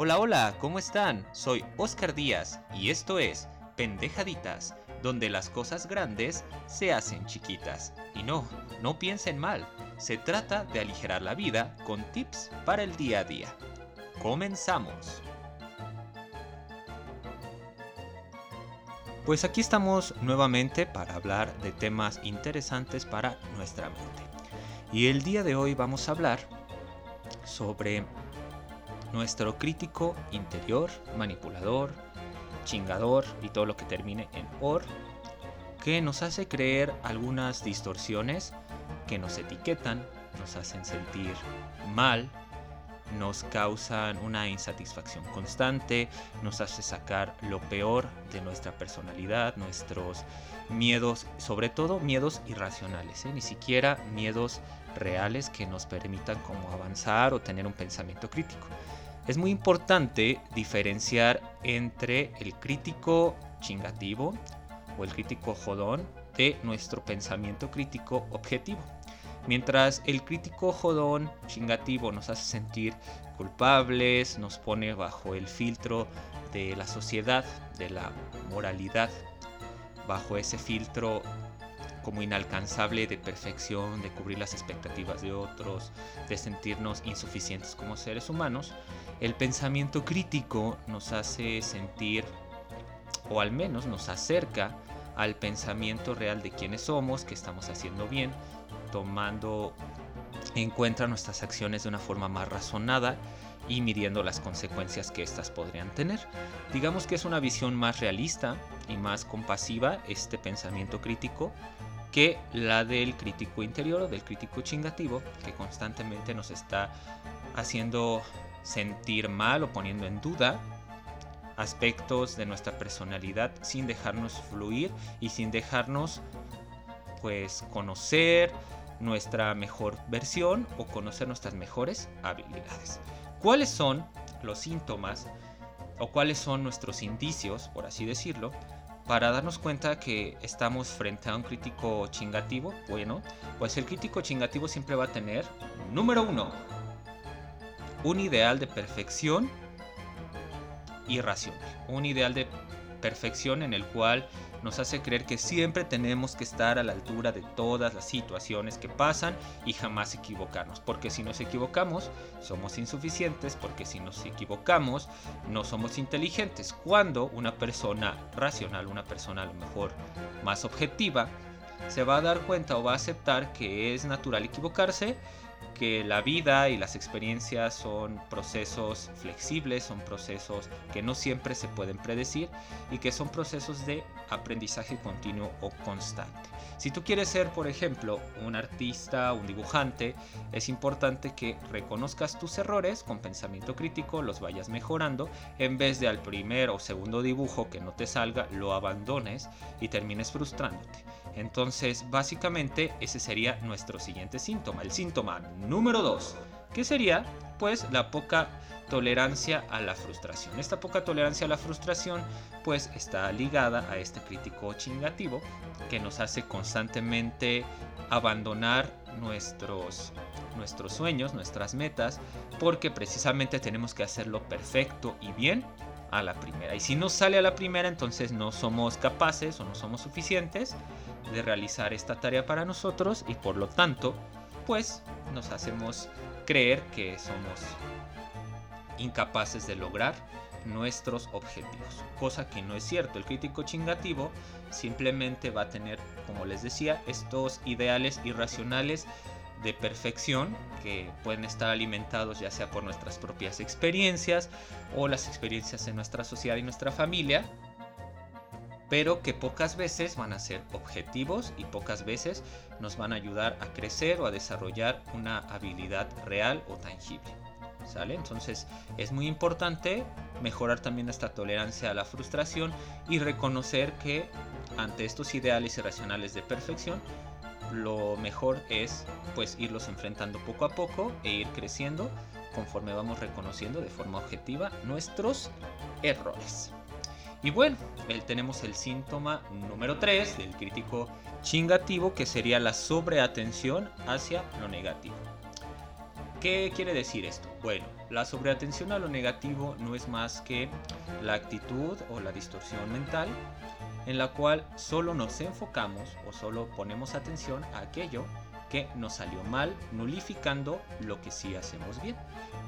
Hola, hola, ¿cómo están? Soy Oscar Díaz y esto es Pendejaditas, donde las cosas grandes se hacen chiquitas. Y no, no piensen mal, se trata de aligerar la vida con tips para el día a día. Comenzamos. Pues aquí estamos nuevamente para hablar de temas interesantes para nuestra mente. Y el día de hoy vamos a hablar sobre nuestro crítico interior, manipulador, chingador y todo lo que termine en or, que nos hace creer algunas distorsiones que nos etiquetan, nos hacen sentir mal, nos causan una insatisfacción constante, nos hace sacar lo peor de nuestra personalidad, nuestros miedos, sobre todo miedos irracionales, ¿eh? ni siquiera miedos reales que nos permitan como avanzar o tener un pensamiento crítico. Es muy importante diferenciar entre el crítico chingativo o el crítico jodón de nuestro pensamiento crítico objetivo. Mientras el crítico jodón chingativo nos hace sentir culpables, nos pone bajo el filtro de la sociedad, de la moralidad, bajo ese filtro como inalcanzable de perfección, de cubrir las expectativas de otros, de sentirnos insuficientes como seres humanos, el pensamiento crítico nos hace sentir, o al menos nos acerca al pensamiento real de quiénes somos, que estamos haciendo bien, tomando en cuenta nuestras acciones de una forma más razonada y midiendo las consecuencias que éstas podrían tener. Digamos que es una visión más realista y más compasiva este pensamiento crítico que la del crítico interior o del crítico chingativo que constantemente nos está haciendo sentir mal o poniendo en duda aspectos de nuestra personalidad sin dejarnos fluir y sin dejarnos pues conocer nuestra mejor versión o conocer nuestras mejores habilidades. ¿Cuáles son los síntomas o cuáles son nuestros indicios, por así decirlo, para darnos cuenta que estamos frente a un crítico chingativo? Bueno, pues el crítico chingativo siempre va a tener, número uno, un ideal de perfección irracional. Un ideal de perfección en el cual nos hace creer que siempre tenemos que estar a la altura de todas las situaciones que pasan y jamás equivocarnos. Porque si nos equivocamos, somos insuficientes, porque si nos equivocamos, no somos inteligentes. Cuando una persona racional, una persona a lo mejor más objetiva, se va a dar cuenta o va a aceptar que es natural equivocarse que la vida y las experiencias son procesos flexibles, son procesos que no siempre se pueden predecir y que son procesos de aprendizaje continuo o constante. Si tú quieres ser, por ejemplo, un artista, un dibujante, es importante que reconozcas tus errores con pensamiento crítico, los vayas mejorando, en vez de al primer o segundo dibujo que no te salga, lo abandones y termines frustrándote. Entonces, básicamente, ese sería nuestro siguiente síntoma, el síntoma número 2, que sería pues la poca tolerancia a la frustración. Esta poca tolerancia a la frustración pues está ligada a este crítico chingativo que nos hace constantemente abandonar nuestros nuestros sueños, nuestras metas, porque precisamente tenemos que hacerlo perfecto y bien a la primera. Y si no sale a la primera, entonces no somos capaces o no somos suficientes de realizar esta tarea para nosotros y por lo tanto, pues nos hacemos creer que somos incapaces de lograr nuestros objetivos, cosa que no es cierto. El crítico chingativo simplemente va a tener, como les decía, estos ideales irracionales de perfección que pueden estar alimentados ya sea por nuestras propias experiencias o las experiencias en nuestra sociedad y nuestra familia pero que pocas veces van a ser objetivos y pocas veces nos van a ayudar a crecer o a desarrollar una habilidad real o tangible. ¿Sale? Entonces es muy importante mejorar también esta tolerancia a la frustración y reconocer que ante estos ideales irracionales de perfección lo mejor es pues irlos enfrentando poco a poco e ir creciendo conforme vamos reconociendo de forma objetiva nuestros errores. Y bueno, tenemos el síntoma número 3 del crítico chingativo que sería la sobreatención hacia lo negativo. ¿Qué quiere decir esto? Bueno, la sobreatención a lo negativo no es más que la actitud o la distorsión mental en la cual solo nos enfocamos o solo ponemos atención a aquello que nos salió mal, nulificando lo que sí hacemos bien.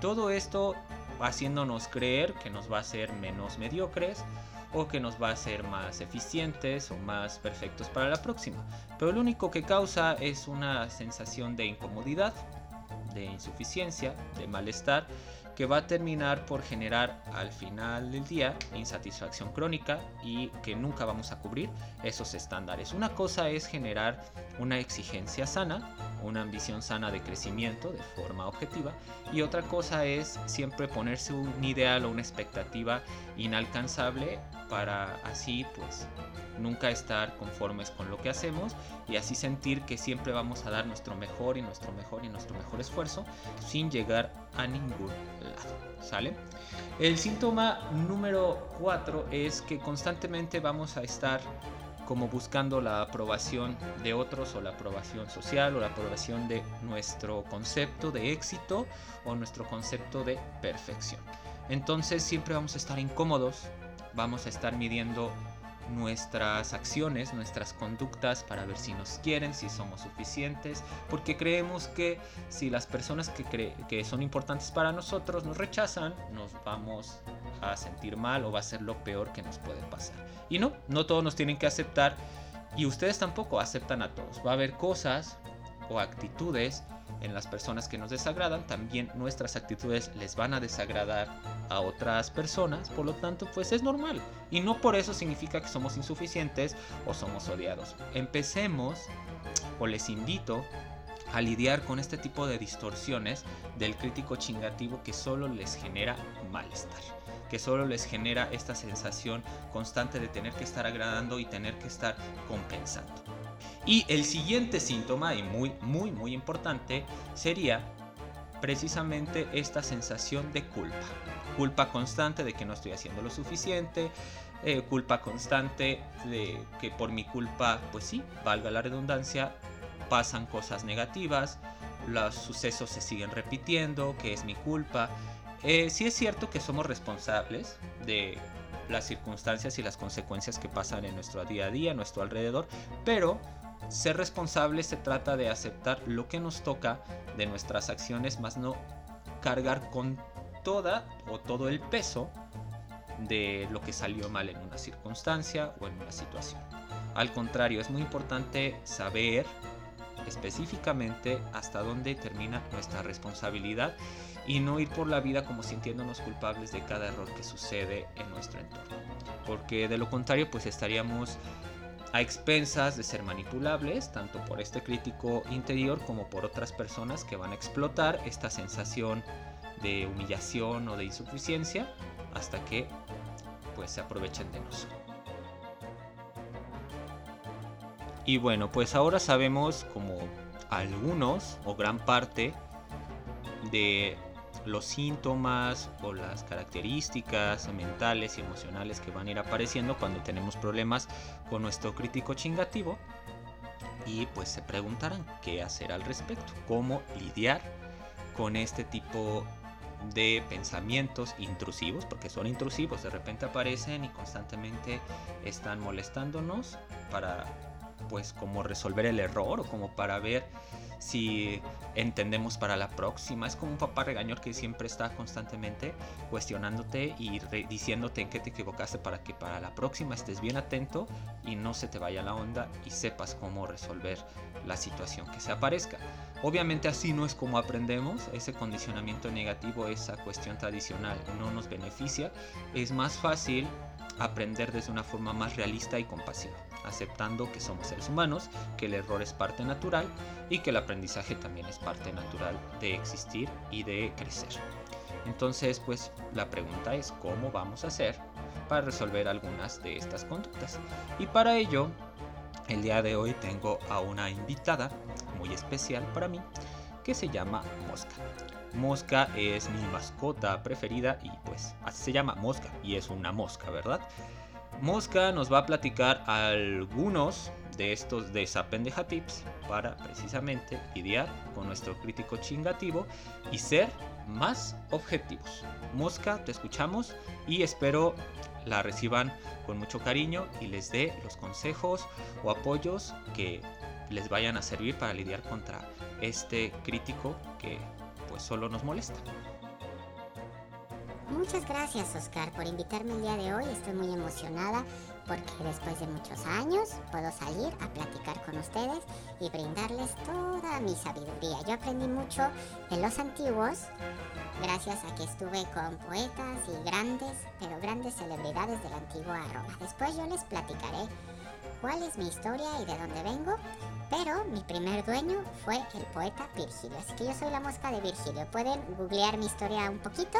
Todo esto haciéndonos creer que nos va a hacer menos mediocres o que nos va a hacer más eficientes o más perfectos para la próxima. Pero lo único que causa es una sensación de incomodidad, de insuficiencia, de malestar, que va a terminar por generar al final del día insatisfacción crónica y que nunca vamos a cubrir esos estándares. Una cosa es generar una exigencia sana, una ambición sana de crecimiento de forma objetiva y otra cosa es siempre ponerse un ideal o una expectativa inalcanzable para así pues nunca estar conformes con lo que hacemos y así sentir que siempre vamos a dar nuestro mejor y nuestro mejor y nuestro mejor esfuerzo sin llegar a ningún lado. ¿Sale? El síntoma número 4 es que constantemente vamos a estar como buscando la aprobación de otros o la aprobación social o la aprobación de nuestro concepto de éxito o nuestro concepto de perfección. Entonces siempre vamos a estar incómodos, vamos a estar midiendo nuestras acciones, nuestras conductas para ver si nos quieren, si somos suficientes, porque creemos que si las personas que, que son importantes para nosotros nos rechazan, nos vamos a sentir mal o va a ser lo peor que nos puede pasar. Y no, no todos nos tienen que aceptar y ustedes tampoco aceptan a todos. Va a haber cosas o actitudes en las personas que nos desagradan, también nuestras actitudes les van a desagradar a otras personas, por lo tanto pues es normal y no por eso significa que somos insuficientes o somos odiados. Empecemos o les invito a lidiar con este tipo de distorsiones del crítico chingativo que solo les genera malestar, que solo les genera esta sensación constante de tener que estar agradando y tener que estar compensando. Y el siguiente síntoma, y muy, muy, muy importante, sería precisamente esta sensación de culpa. Culpa constante de que no estoy haciendo lo suficiente, eh, culpa constante de que por mi culpa, pues sí, valga la redundancia, pasan cosas negativas, los sucesos se siguen repitiendo, que es mi culpa. Eh, sí es cierto que somos responsables de las circunstancias y las consecuencias que pasan en nuestro día a día, en nuestro alrededor, pero ser responsable se trata de aceptar lo que nos toca de nuestras acciones, más no cargar con toda o todo el peso de lo que salió mal en una circunstancia o en una situación. Al contrario, es muy importante saber específicamente hasta dónde termina nuestra responsabilidad y no ir por la vida como sintiéndonos culpables de cada error que sucede en nuestro entorno. Porque de lo contrario, pues estaríamos a expensas de ser manipulables, tanto por este crítico interior como por otras personas que van a explotar esta sensación de humillación o de insuficiencia hasta que pues se aprovechen de nosotros. Y bueno, pues ahora sabemos como algunos o gran parte de los síntomas o las características mentales y emocionales que van a ir apareciendo cuando tenemos problemas con nuestro crítico chingativo. Y pues se preguntarán qué hacer al respecto, cómo lidiar con este tipo de pensamientos intrusivos, porque son intrusivos, de repente aparecen y constantemente están molestándonos para pues como resolver el error o como para ver si entendemos para la próxima. Es como un papá regañor que siempre está constantemente cuestionándote y diciéndote en qué te equivocaste para que para la próxima estés bien atento y no se te vaya la onda y sepas cómo resolver la situación que se aparezca. Obviamente así no es como aprendemos, ese condicionamiento negativo, esa cuestión tradicional no nos beneficia. Es más fácil aprender desde una forma más realista y compasiva, aceptando que somos seres humanos, que el error es parte natural y que el aprendizaje también es parte natural de existir y de crecer. Entonces, pues la pregunta es cómo vamos a hacer para resolver algunas de estas conductas. Y para ello, el día de hoy tengo a una invitada muy especial para mí que se llama Mosca. Mosca es mi mascota preferida y pues así se llama Mosca y es una mosca, ¿verdad? Mosca nos va a platicar algunos de estos desapendeja tips para precisamente lidiar con nuestro crítico chingativo y ser más objetivos. Mosca, te escuchamos y espero la reciban con mucho cariño y les dé los consejos o apoyos que les vayan a servir para lidiar contra este crítico que pues solo nos molesta. Muchas gracias Oscar por invitarme el día de hoy. Estoy muy emocionada porque después de muchos años puedo salir a platicar con ustedes y brindarles toda mi sabiduría. Yo aprendí mucho de los antiguos gracias a que estuve con poetas y grandes, pero grandes celebridades de la antigua Roma. Después yo les platicaré cuál es mi historia y de dónde vengo, pero mi primer dueño fue el poeta Virgilio. Así que yo soy la mosca de Virgilio. Pueden googlear mi historia un poquito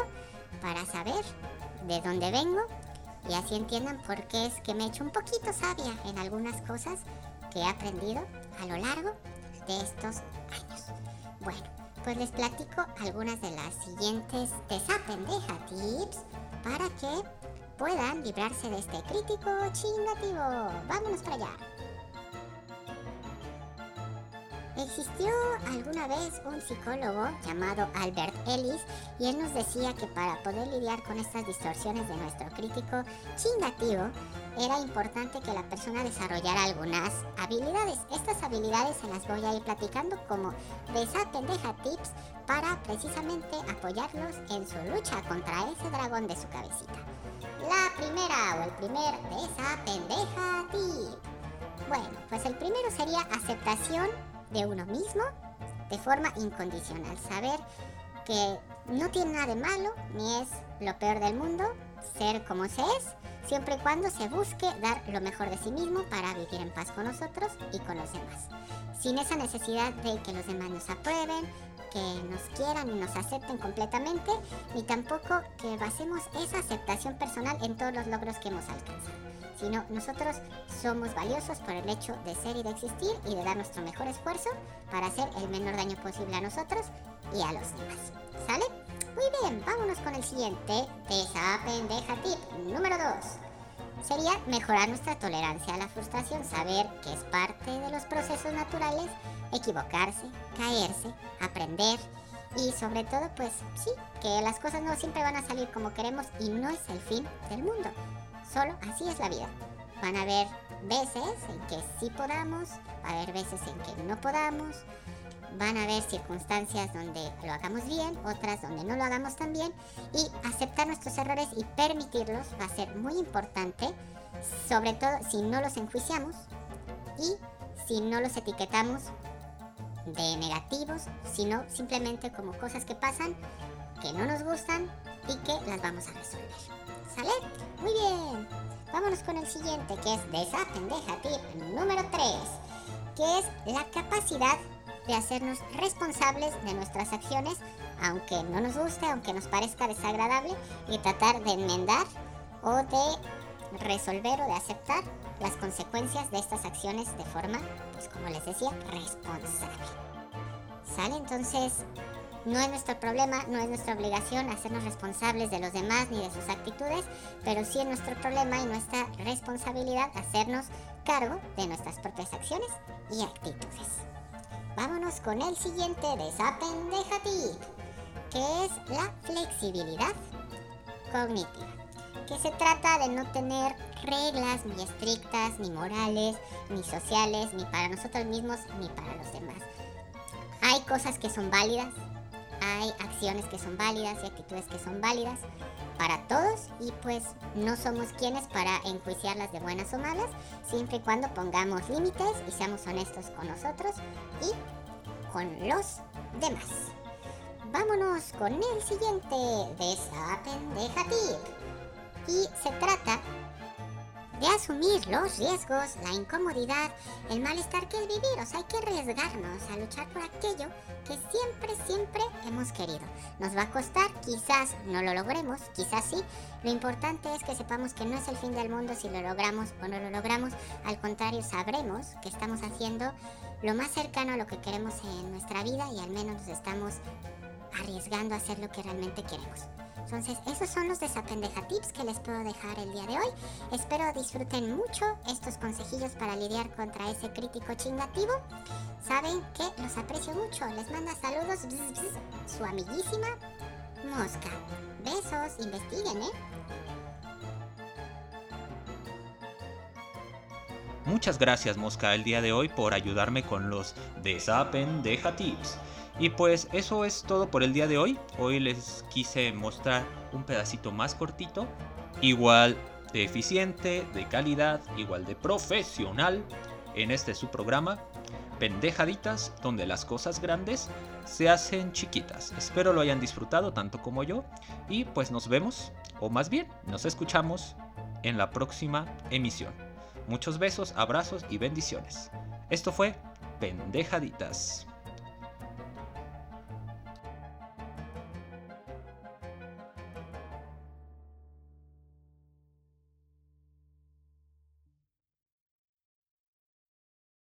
para saber de dónde vengo y así entiendan por qué es que me he hecho un poquito sabia en algunas cosas que he aprendido a lo largo de estos años. Bueno, pues les platico algunas de las siguientes desapendeja tips para que puedan librarse de este crítico chingativo. Vámonos para allá. Existió alguna vez un psicólogo llamado Albert Ellis y él nos decía que para poder lidiar con estas distorsiones de nuestro crítico chingativo era importante que la persona desarrollara algunas habilidades. Estas habilidades se las voy a ir platicando como de esa pendeja tips para precisamente apoyarlos en su lucha contra ese dragón de su cabecita. La primera o el primer de esa pendeja tip. Bueno, pues el primero sería aceptación de uno mismo de forma incondicional. Saber que no tiene nada de malo, ni es lo peor del mundo, ser como se es, siempre y cuando se busque dar lo mejor de sí mismo para vivir en paz con nosotros y con los demás. Sin esa necesidad de que los demás nos aprueben, que nos quieran y nos acepten completamente, ni tampoco que basemos esa aceptación personal en todos los logros que hemos alcanzado sino nosotros somos valiosos por el hecho de ser y de existir y de dar nuestro mejor esfuerzo para hacer el menor daño posible a nosotros y a los demás. ¿Sale? Muy bien, vámonos con el siguiente de esa pendeja tip número 2. Sería mejorar nuestra tolerancia a la frustración, saber que es parte de los procesos naturales, equivocarse, caerse, aprender y sobre todo pues sí, que las cosas no siempre van a salir como queremos y no es el fin del mundo. Solo así es la vida. Van a haber veces en que sí podamos, va a haber veces en que no podamos, van a haber circunstancias donde lo hagamos bien, otras donde no lo hagamos tan bien y aceptar nuestros errores y permitirlos va a ser muy importante, sobre todo si no los enjuiciamos y si no los etiquetamos de negativos, sino simplemente como cosas que pasan, que no nos gustan y que las vamos a resolver. ¿Sale? Muy bien. Vámonos con el siguiente, que es de tip número 3, que es la capacidad de hacernos responsables de nuestras acciones, aunque no nos guste, aunque nos parezca desagradable, y tratar de enmendar o de resolver o de aceptar las consecuencias de estas acciones de forma, pues como les decía, responsable. ¿Sale? Entonces, no es nuestro problema, no es nuestra obligación hacernos responsables de los demás ni de sus actitudes, pero sí es nuestro problema y nuestra responsabilidad hacernos cargo de nuestras propias acciones y actitudes. Vámonos con el siguiente de esa pendeja tip, que es la flexibilidad cognitiva que se trata de no tener reglas ni estrictas, ni morales, ni sociales, ni para nosotros mismos, ni para los demás. Hay cosas que son válidas, hay acciones que son válidas y actitudes que son válidas para todos y pues no somos quienes para enjuiciarlas de buenas o malas, siempre y cuando pongamos límites y seamos honestos con nosotros y con los demás. Vámonos con el siguiente de. Y se trata de asumir los riesgos, la incomodidad, el malestar que es vivir. O sea, hay que arriesgarnos a luchar por aquello que siempre, siempre hemos querido. Nos va a costar, quizás no lo logremos, quizás sí. Lo importante es que sepamos que no es el fin del mundo si lo logramos o no lo logramos. Al contrario, sabremos que estamos haciendo lo más cercano a lo que queremos en nuestra vida y al menos nos estamos arriesgando a hacer lo que realmente queremos. Entonces, esos son los desapendeja tips que les puedo dejar el día de hoy. Espero disfruten mucho estos consejillos para lidiar contra ese crítico chingativo. Saben que los aprecio mucho. Les manda saludos su amiguísima Mosca. Besos, investiguen, ¿eh? Muchas gracias Mosca el día de hoy por ayudarme con los desapendeja tips. Y pues eso es todo por el día de hoy. Hoy les quise mostrar un pedacito más cortito, igual de eficiente, de calidad, igual de profesional en este su programa, Pendejaditas, donde las cosas grandes se hacen chiquitas. Espero lo hayan disfrutado tanto como yo y pues nos vemos, o más bien nos escuchamos en la próxima emisión. Muchos besos, abrazos y bendiciones. Esto fue Pendejaditas.